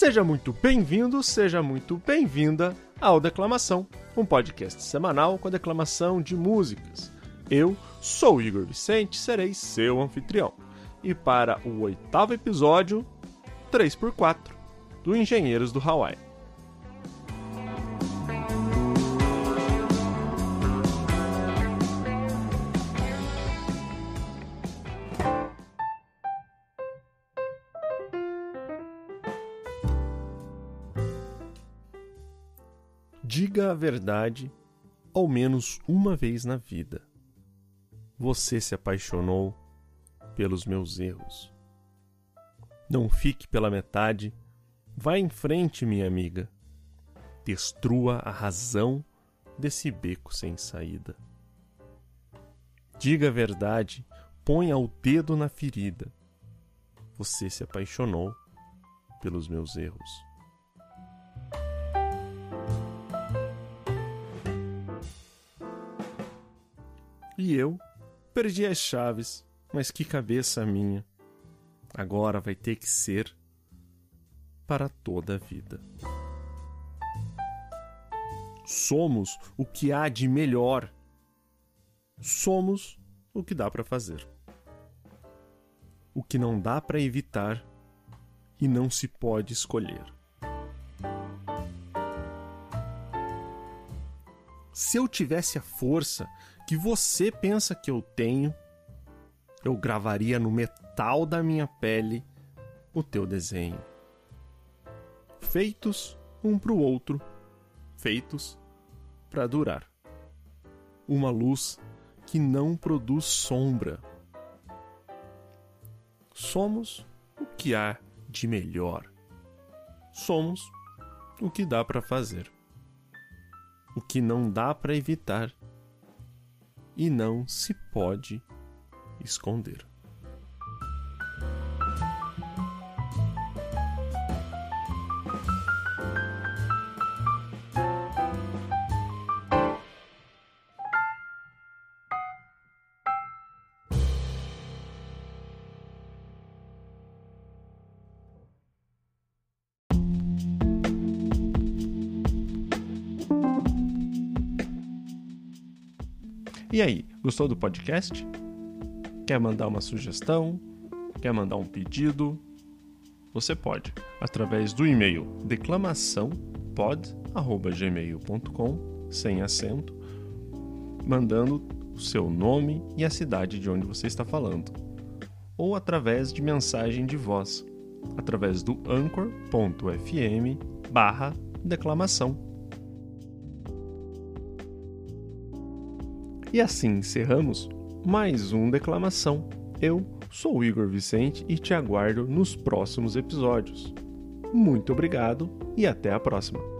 Seja muito bem-vindo, seja muito bem-vinda ao Declamação, um podcast semanal com a declamação de músicas. Eu sou Igor Vicente, serei seu anfitrião. E para o oitavo episódio, 3x4, do Engenheiros do Hawaii. Diga a verdade ao menos uma vez na vida. Você se apaixonou pelos meus erros. Não fique pela metade. Vá em frente, minha amiga. Destrua a razão desse beco sem saída. Diga a verdade, ponha o dedo na ferida. Você se apaixonou pelos meus erros. E eu perdi as chaves, mas que cabeça minha. Agora vai ter que ser para toda a vida. Somos o que há de melhor. Somos o que dá para fazer. O que não dá para evitar e não se pode escolher. Se eu tivesse a força que você pensa que eu tenho, eu gravaria no metal da minha pele o teu desenho. Feitos um para o outro, feitos para durar. Uma luz que não produz sombra. Somos o que há de melhor. Somos o que dá para fazer. O que não dá para evitar e não se pode esconder. E aí, gostou do podcast? Quer mandar uma sugestão? Quer mandar um pedido? Você pode, através do e-mail declamaçãopod.gmail.com, sem acento, mandando o seu nome e a cidade de onde você está falando. Ou através de mensagem de voz, através do anchor.fm barra declamação. E assim encerramos mais um Declamação. Eu sou Igor Vicente e te aguardo nos próximos episódios. Muito obrigado e até a próxima!